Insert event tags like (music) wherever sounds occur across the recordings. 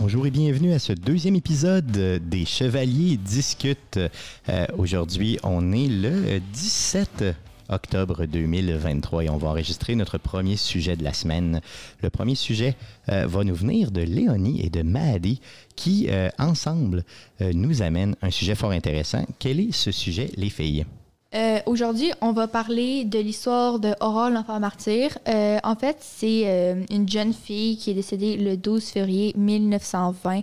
Bonjour et bienvenue à ce deuxième épisode des Chevaliers discutent. Euh, Aujourd'hui, on est le 17 octobre 2023 et on va enregistrer notre premier sujet de la semaine. Le premier sujet euh, va nous venir de Léonie et de Mahdi qui, euh, ensemble, nous amènent un sujet fort intéressant. Quel est ce sujet, les filles? Euh, Aujourd'hui, on va parler de l'histoire de Aurore, l'enfant martyr. Euh, en fait, c'est euh, une jeune fille qui est décédée le 12 février 1920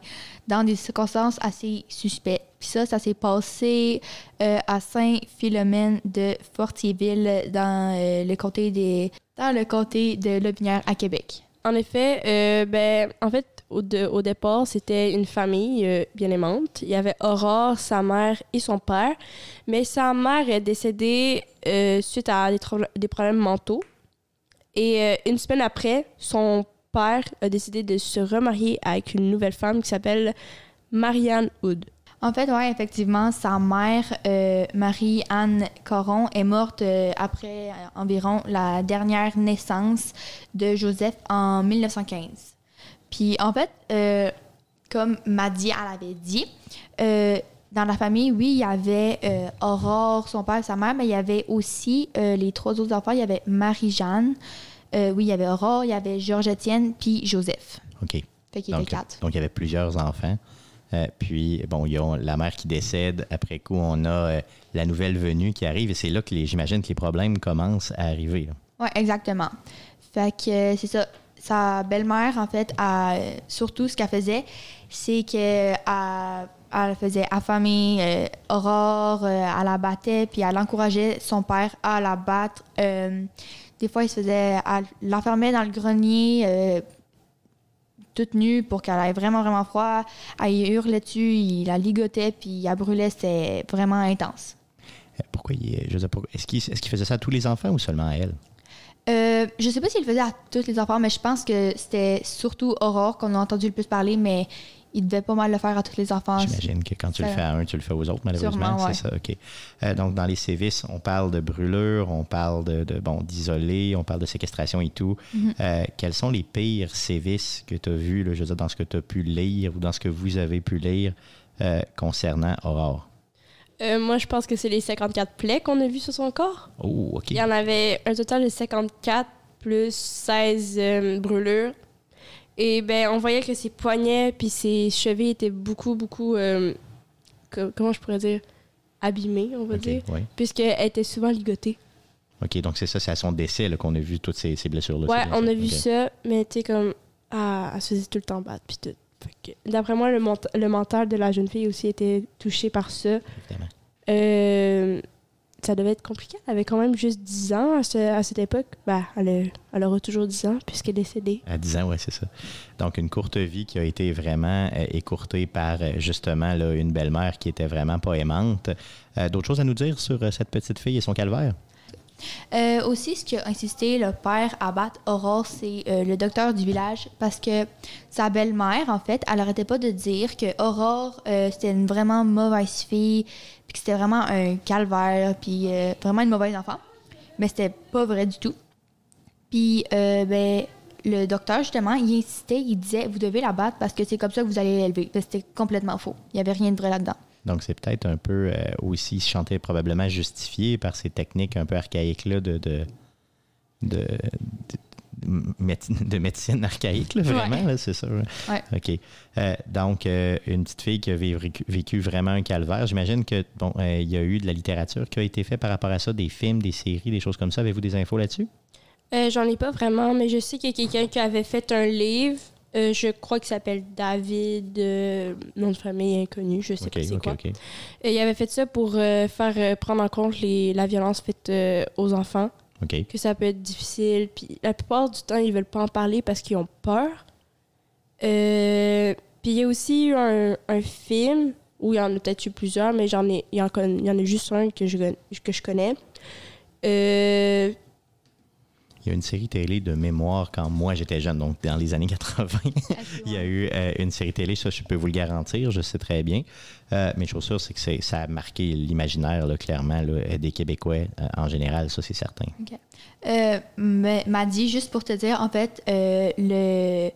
dans des circonstances assez suspectes. Puis ça, ça s'est passé à Saint-Philomène de Fortierville dans le comté dans le comté de Lobinière à Québec. En effet, ben, en fait, au, de- au départ, c'était une famille euh, bien aimante. Il y avait Aurore, sa mère et son père. Mais sa mère est décédée euh, suite à des, problèmes mentaux. Et euh, une semaine après, son père a décidé de se remarier avec une nouvelle femme qui s'appelle Marianne Hood. En fait, oui, effectivement, sa mère, Marie-Anne Coron, est morte après environ la dernière naissance de Joseph en 1915. Puis, en fait, euh, comme Maddy elle avait dit, euh, dans la famille, oui, il y avait euh, Aurore, son père, sa mère, mais il y avait aussi les trois autres enfants. Il y avait Marie-Jeanne, oui, il y avait Aurore, il y avait Georges-Étienne, puis Joseph. OK. Fait qu'il y avait Donc, quatre. donc, il y avait plusieurs enfants. Puis, bon, il y a la mère qui décède. Après coup, on a la nouvelle venue qui arrive. Et c'est là que j'imagine que les problèmes commencent à arriver. Oui, exactement. Fait que c'est ça. Sa belle-mère, en fait, a, euh, surtout ce qu'elle faisait, c'est qu'elle elle faisait affamer euh, Aurore, euh, elle la battait, puis elle encourageait son père à la battre. Euh, des fois, il se faisait, elle l'enfermait dans le grenier, euh, toute nue, pour qu'elle ait vraiment, vraiment froid. Elle hurlait dessus, il la ligotait, puis elle brûlait. C'était vraiment intense. Euh, Pourquoi il je est-ce qu'il faisait ça à tous les enfants ou seulement à elle? Euh, je sais pas s'il le faisait à tous les enfants, mais je pense que c'était surtout Aurore qu'on a entendu le plus parler, mais il devait pas mal le faire à tous les enfants. J'imagine que quand tu le fais à un, tu le fais aux autres, malheureusement. Ouais. C'est ça, OK. Euh, donc, dans les sévices, on parle de brûlure, on parle de, de, bon, d'isoler, on parle de séquestration et tout. Mhm. Euh, quels sont les pires sévices que tu as vus, là, je veux dire, dans ce que tu as pu lire ou dans ce que vous avez pu lire concernant Aurore? Euh, moi, je pense que c'est les 54 plaies qu'on a vues sur son corps. Oh, OK. Il y en avait un total de 54 plus 16 euh, brûlures. Et ben, on voyait que ses poignets puis ses chevilles étaient beaucoup, beaucoup, euh, co- comment je pourrais dire, abîmés, on va dire, ouais. puisqu'elle était souvent ligotée. OK, donc c'est ça, c'est à son décès qu'on a vu toutes ces, ces blessures-là. Ouais, on a vu ça, mais tu sais, comme, ah, elle se faisait tout le temps battre puis tout. D'après moi, le, ment- le mental de la jeune fille aussi était touché par ça. Évidemment. Euh, ça devait être compliqué. Elle avait quand même juste 10 ans à, ce- à cette époque. Ben, elle, a- elle aura toujours 10 ans puisqu'elle est décédée. À 10 ans, oui, c'est ça. Donc, une courte vie qui a été vraiment euh, écourtée par, euh, justement, là, une belle-mère qui était vraiment pas aimante. Euh, D'autres choses à nous dire sur cette petite fille et son calvaire? Euh, aussi, ce qui a insisté le père battre Aurore, c'est euh, le docteur du village, parce que sa belle-mère, en fait, elle arrêtait pas de dire que Aurore, euh, c'était une vraiment mauvaise fille, puis que c'était vraiment un calvaire, puis vraiment une mauvaise enfant. Mais c'était pas vrai du tout. Puis, ben, le docteur, justement, il insistait, il disait, vous devez la battre parce que c'est comme ça que vous allez l'élever. Mais C'était complètement faux. Il y avait rien de vrai là-dedans. Donc, c'est peut-être un peu euh, aussi, il se chantait probablement justifié par ces techniques un peu archaïques-là de, de, de, de, méde- (laughs) de médecine archaïque, là, vraiment, Ouais. là, c'est ça. ouais. OK. Euh, donc, euh, une petite fille qui a vécu, vécu vraiment un calvaire. J'imagine que bon, il y a eu de la littérature qui a été faite par rapport à ça, des films, des séries, des choses comme ça. Avez-vous des infos là-dessus? J'en ai pas vraiment, mais je sais qu'il y a quelqu'un qui avait fait un livre. Euh, je crois qu'il s'appelle David, euh, nom de famille inconnu, je sais pas c'est quoi. Et il avait fait ça pour euh, faire prendre en compte les, la violence faite aux enfants, que ça peut être difficile. Puis la plupart du temps, ils veulent pas en parler parce qu'ils ont peur. Puis il y a aussi eu un, un film où il y en a peut-être eu plusieurs, mais j'en ai, il y en, il y en a juste un que je, que je connais. Euh, Il y a une série télé de mémoire quand moi j'étais jeune, donc dans les années 80. (laughs) Il y a eu euh, une série télé, ça je peux vous le garantir, je sais très bien. Euh, mais chose sûre, c'est que ça a marqué l'imaginaire, clairement, là, des Québécois euh, en général, ça c'est certain. Euh, mais- m'a dit, juste pour te dire, en fait, euh, le,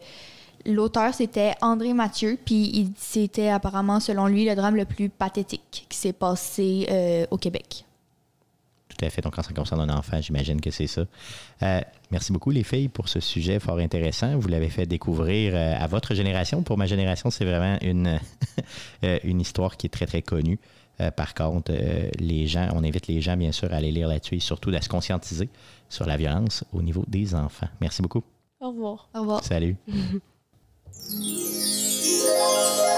l'auteur, c'était André Mathieu, puis c'était apparemment, selon lui, le drame le plus pathétique qui s'est passé euh, au Québec. Tout à fait. Donc, en ce qui concerne un enfant, j'imagine que c'est ça. Euh, merci beaucoup, les filles, pour ce sujet fort intéressant. Vous l'avez fait découvrir euh, à votre génération. Pour ma génération, c'est vraiment une, (laughs) une histoire qui est très, très connue. par contre, les gens, on invite les gens, bien sûr, à aller lire là-dessus et surtout à se conscientiser sur la violence au niveau des enfants. Merci beaucoup. Au revoir. Au revoir. Salut. (laughs)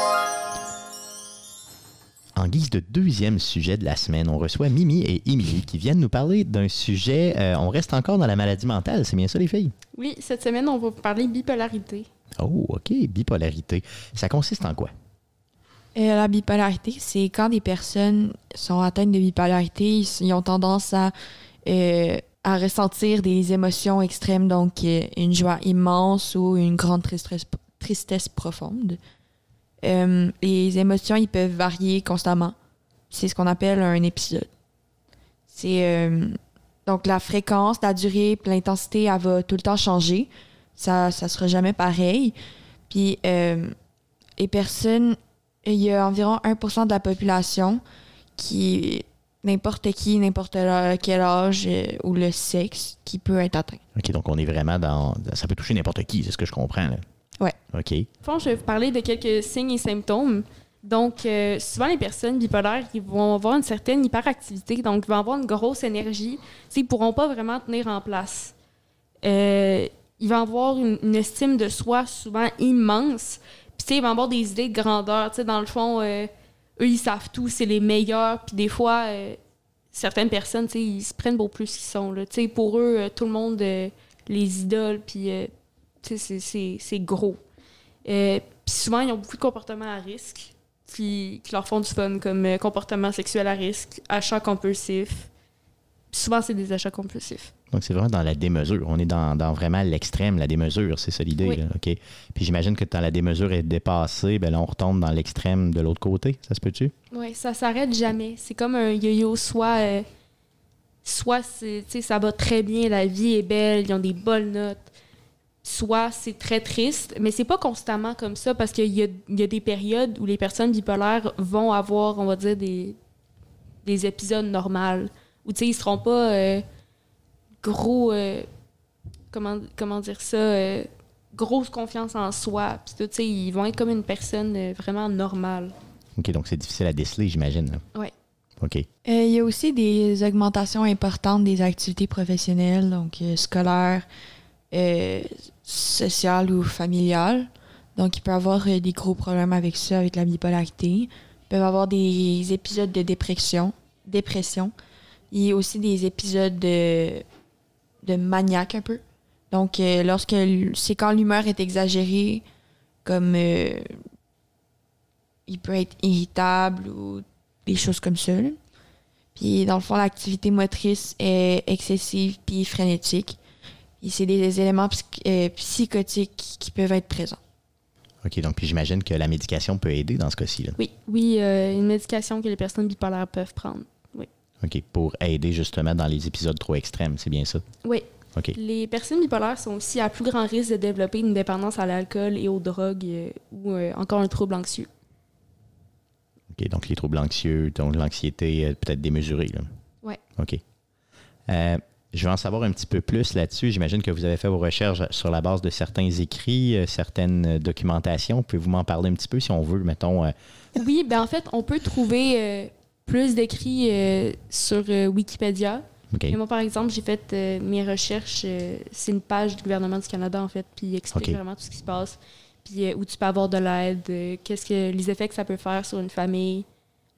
En guise de deuxième sujet de la semaine, on reçoit Mimi et Émilie qui viennent nous parler d'un sujet. Euh, on reste encore dans la maladie mentale, c'est bien ça, les filles? Oui, cette semaine, on va parler bipolarité. Oh, OK, bipolarité. Ça consiste en quoi? Euh, la bipolarité, c'est quand des personnes sont atteintes de bipolarité, ils, ont tendance à, euh, à ressentir des émotions extrêmes, donc une joie immense ou une grande tristesse, tristesse profonde. Euh, les émotions, ils peuvent varier constamment. C'est ce qu'on appelle un épisode. C'est euh, donc la fréquence, la durée, l'intensité, elle va tout le temps changer. Ça, ça sera jamais pareil. Puis euh, les personnes, il y a environ 1% de la population qui n'importe qui, n'importe quel âge ou le sexe qui peut être atteint. OK, donc on est vraiment dans. Ça peut toucher n'importe qui, c'est ce que je comprends. Ouais. OK. Fond, je vais vous parler de quelques signes et symptômes. Donc, euh, souvent, les personnes bipolaires, ils vont avoir une certaine hyperactivité, donc ils vont avoir une grosse énergie. ils ne pourront pas vraiment tenir en place. Euh, ils vont avoir une, estime de soi souvent immense. Puis, ils vont avoir des idées de grandeur. dans le fond, euh, eux, ils savent tout, c'est les meilleurs. Puis, des fois, certaines personnes, ils se prennent beaucoup plus qu'ils sont. Là. Pour eux, tout le monde les idoles. Puis, c'est gros. Euh, puis souvent, ils ont beaucoup de comportements à risque qui, leur font du fun, comme euh, comportement sexuel à risque, achat compulsif. souvent, c'est des achats compulsifs. Donc, c'est vraiment dans la démesure. On est dans, vraiment l'extrême, la démesure, c'est ça l'idée. OK? Puis j'imagine que quand la démesure est dépassée, ben là, on retombe dans l'extrême de l'autre côté. Ça se peut-tu? Oui, ça s'arrête jamais. C'est comme un yo-yo, soit, euh, soit ça va très bien, la vie est belle, ils ont des bonnes notes soit c'est très triste, mais c'est pas constamment comme ça parce qu'il y a, des périodes où les personnes bipolaires vont avoir, on va dire, des, des épisodes normaux où, tu sais, ils seront pas euh, gros, euh, comment, comment dire ça, euh, grosse confiance en soi, puis tu sais, ils vont être comme une personne vraiment normale. OK, donc c'est difficile à déceler, j'imagine. Oui. OK. Il y a aussi des augmentations importantes des activités professionnelles, donc scolaires, social ou familial. Donc, il peut avoir euh, des gros problèmes avec ça, avec la bipolarité. Il peut avoir des épisodes de dépression, dépression. a aussi des épisodes de, de maniaque un peu. Donc, euh, lorsque c'est quand l'humeur est exagérée, comme euh, il peut être irritable ou des choses comme ça. Puis, dans le fond, l'activité motrice est excessive puis frénétique c'est des éléments euh, psychotiques qui peuvent être présents. OK, donc puis j'imagine que la médication peut aider dans ce cas-ci. Oui, oui, euh, une médication que les personnes bipolaires peuvent prendre. Oui. OK, pour aider justement dans les épisodes trop extrêmes, c'est bien ça? Oui. OK. Les personnes bipolaires sont aussi à plus grand risque de développer une dépendance à l'alcool et aux drogues euh, ou encore un trouble anxieux. OK, donc les troubles anxieux, donc l'anxiété peut-être démesurée. Oui. OK. Je veux en savoir un petit peu plus là-dessus. J'imagine que vous avez fait vos recherches sur la base de certains écrits, euh, certaines documentations. Pouvez-vous m'en parler un petit peu si on veut, mettons? Euh? Oui, ben en fait, on peut trouver euh, plus d'écrits sur Wikipédia. moi, par exemple, j'ai fait mes recherches. c'est une page du gouvernement du Canada, en fait, puis il explique vraiment tout ce qui se passe. Puis où tu peux avoir de l'aide, qu'est-ce que les effets que ça peut faire sur une famille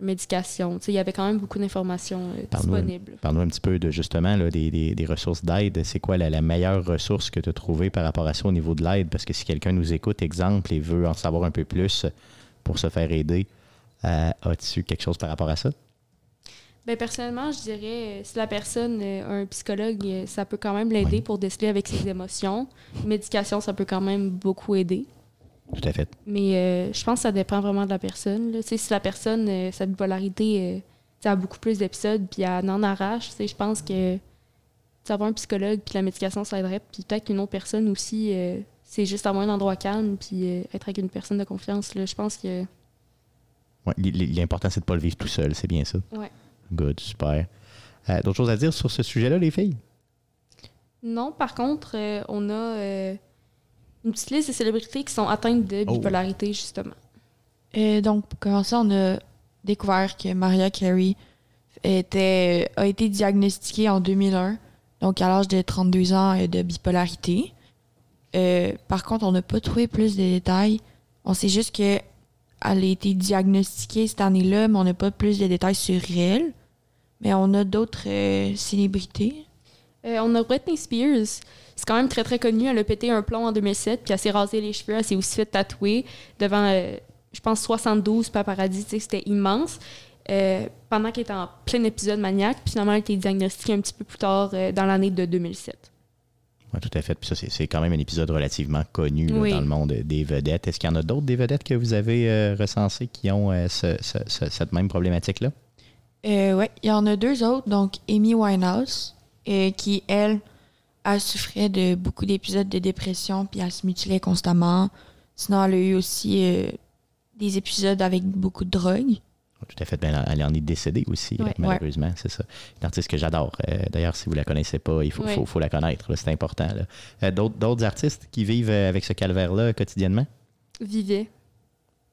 médication. Il y avait quand même beaucoup d'informations euh, disponibles. Parle-nous un petit peu de justement là, des, des, ressources d'aide. C'est quoi la, meilleure ressource que tu as trouvée par rapport à ça au niveau de l'aide? Parce que si quelqu'un nous écoute, exemple, et veut en savoir un peu plus pour se faire aider, euh, as-tu quelque chose par rapport à ça? Bien, personnellement, je dirais, euh, si la personne a un psychologue, ça peut quand même l'aider pour déceler avec ses émotions. Médication, ça peut quand même beaucoup aider. Tout à fait. Mais euh, je pense que ça dépend vraiment de la personne. Si la personne, euh, sa bipolarité, euh, a beaucoup plus d'épisodes, puis elle en arrache, je pense que avoir un psychologue puis la médication, ça aiderait. Puis peut-être qu'une autre personne aussi c'est juste avoir un endroit calme puis euh, être avec une personne de confiance. Je pense que. Ouais, L'important, c'est de ne pas le vivre tout seul, c'est bien ça. Ouais. Good, super. Euh, D'autres choses à dire sur ce sujet-là, les filles? Non, par contre, euh, on a euh, une petite liste de célébrités qui sont atteintes de Oh. bipolarité, justement. Euh, donc, pour commencer, on a découvert que Maria Carey était, a été diagnostiquée en 2001, donc à l'âge de 32 ans euh, de bipolarité. Euh, par contre, on n'a pas trouvé plus de détails. On sait juste qu'elle a été diagnostiquée cette année-là, mais on n'a pas plus de détails sur elle. Mais on a d'autres euh, célébrités. Euh, on a Britney Spears. C'est quand même très, très connu. Elle a pété un plomb en 2007, puis elle s'est rasé les cheveux. Elle s'est aussi fait tatouer devant, euh, je pense, 72 paparazzi. C'était immense. Euh, pendant qu'elle était en plein épisode maniaque, puis finalement, elle a été diagnostiquée un petit peu plus tard euh, dans l'année de 2007. Oui, tout à fait. Puis ça, c'est- c'est quand même un épisode relativement connu là, Oui. dans le monde des vedettes. Est-ce qu'il y en a d'autres des vedettes que vous avez euh, recensées qui ont euh, ce- ce- ce- cette même problématique-là? Euh, ouais, il y en a deux autres. Donc, Amy Winehouse, euh, qui, elle, elle souffrait de beaucoup d'épisodes de dépression, puis elle se mutilait constamment. Sinon, elle a eu aussi euh, des épisodes avec beaucoup de drogue. Tout à fait. Ben, elle en est décédée aussi, Ouais. malheureusement, c'est ça. Une artiste que j'adore. Euh, D'ailleurs, si vous la connaissez pas, il faut, Ouais. faut, faut la connaître. C'est important. Euh, D'autres artistes qui vivent euh, avec ce calvaire-là quotidiennement? Vivait.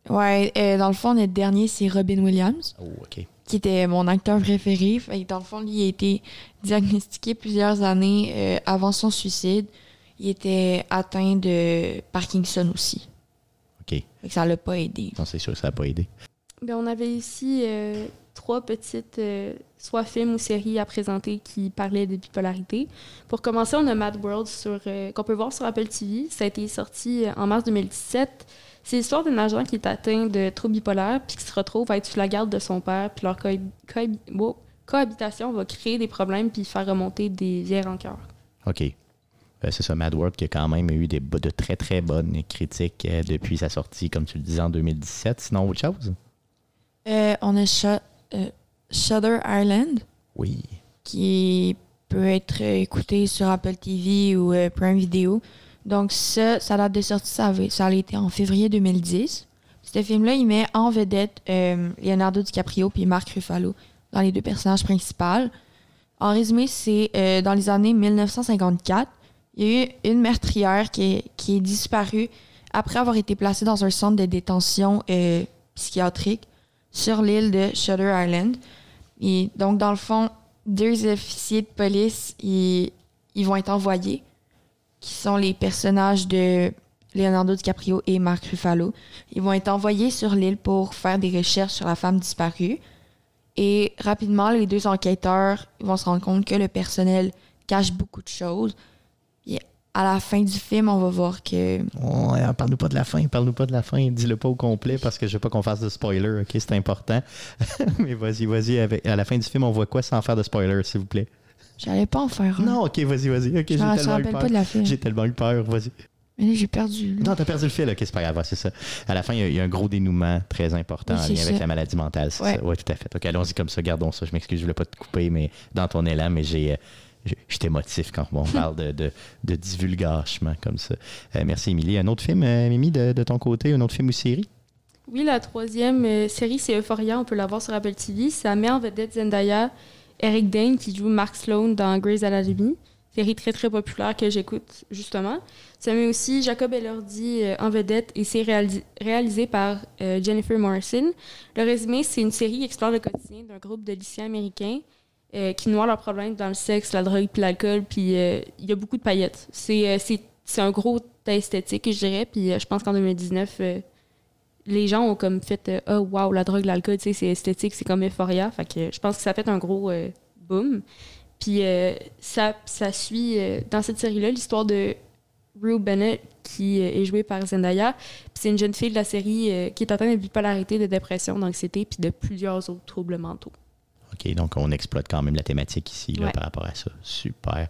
Ouais, euh, dans le fond, notre dernier, c'est Robin Williams, Oh, OK. qui était mon acteur préféré. Fait dans le fond, lui, il a été diagnostiqué plusieurs années euh, avant son suicide. Il était atteint de Parkinson aussi. OK. Fait que ça l'a pas aidé. Non, c'est sûr que ça n'a pas aidé. Ben, on avait ici euh, trois petites, euh, soit films ou séries à présenter qui parlaient de bipolarité. Pour commencer, on a Mad World sur, euh, qu'on peut voir sur Apple TV. Ça a été sorti en mars 2017. C'est l'histoire d'un agent qui est atteint de troubles bipolaires puis qui se retrouve à être sous la garde de son père. Puis leur wow, cohabitation va créer des problèmes puis faire remonter des vieilles rancœurs. OK. Euh, c'est ça, Mad World qui a quand même eu des, de très, très bonnes critiques euh, depuis sa sortie, comme tu le disais, en 2017. Sinon, autre chose? Euh, on a Shu- euh, Shutter Island. Oui. qui peut être écouté sur Apple TV ou euh, Prime Video. Donc ça, sa date de sortie, ça, avait, ça a été en février 2010. Ce film-là, il met en vedette euh, Leonardo DiCaprio puis Mark Ruffalo dans les deux personnages principaux. En résumé, c'est euh, dans les années 1954, il y a eu une meurtrière qui est, qui est disparue après avoir été placée dans un centre de détention euh, psychiatrique sur l'île de Shutter Island. Et donc, dans le fond, deux officiers de police, ils, ils vont être envoyés, qui sont les personnages de Leonardo DiCaprio et Mark Ruffalo. Ils vont être envoyés sur l'île pour faire des recherches sur la femme disparue. Et rapidement, les deux enquêteurs vont se rendre compte que le personnel cache beaucoup de choses. Et à la fin du film, on va voir que Ouais, parle-nous pas de la fin, parle-nous pas de la fin, dis-le pas au complet parce que je veux pas qu'on fasse de spoiler, ok, c'est important. (laughs) Mais vas-y, vas-y, à la fin du film, on voit quoi sans faire de spoiler, s'il vous plaît? J'allais pas en faire un. Non, ok, vas-y, vas-y, ok, j'ai je me tellement eu rappelle peur. pas de la fin. J'ai tellement eu peur, vas-y. Mais là, j'ai perdu. Non, t'as perdu le fil, ok, c'est pas grave, c'est ça. À la fin, il y a- il y, a un gros dénouement très important Oui, en lien avec la maladie mentale, c'est Ouais. ça? Ouais, tout à fait. Ok, allons-y comme ça, gardons ça. Je m'excuse, je voulais pas te couper, mais dans ton élan, mais j'ai. euh, J'étais émotif quand on (laughs) parle de, de, de divulgachement comme ça. Euh, merci, Émilie. Un autre film, euh, Mimi, de, de ton côté, un autre film ou série? Oui, la troisième euh, série, c'est Euphoria. On peut la voir sur Apple TV. Ça met en vedette Zendaya, Eric Dane qui joue Mark Sloan dans Grey's Anatomy. Série très, très populaire que j'écoute, justement. Ça met aussi Jacob Elordi euh, en vedette et c'est réalisé, par euh, Jennifer Morrison. Le résumé, c'est une série qui explore le quotidien d'un groupe de lycéens américains euh, qui noient leurs problèmes dans le sexe, la drogue puis l'alcool. Puis il y a beaucoup de paillettes. C'est un gros esthétique, je dirais. Puis je pense qu'en 2019... les gens ont comme fait euh, oh wow la drogue l'alcool tu sais c'est esthétique c'est comme Euphoria fait que je pense que ça a fait un gros euh, boom puis euh, ça ça suit euh, dans cette série là l'histoire de Rue Bennett qui est jouée par Zendaya puis c'est une jeune fille de la série qui est atteinte de bipolarité de dépression d'anxiété puis de plusieurs autres troubles mentaux OK, donc on exploite quand même la thématique ici là, Ouais. par rapport à ça. Super.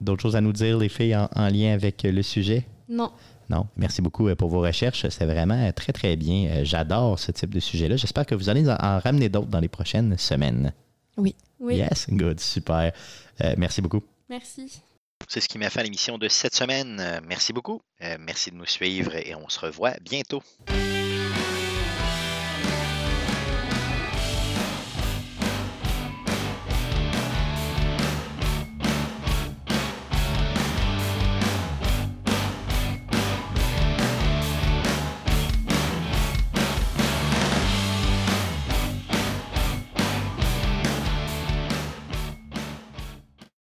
D'autres choses à nous dire, les filles, en, en lien avec le sujet? non Non. Merci beaucoup euh, pour vos recherches. C'est vraiment euh, très, très bien. Euh, J'adore ce type de sujet-là. J'espère que vous allez en, en ramener d'autres dans les prochaines semaines. oui Yes, good, super. Euh, merci beaucoup. merci C'est ce qui m'a fait à l'émission de cette semaine. Merci beaucoup. Euh, merci de nous suivre et on se revoit bientôt.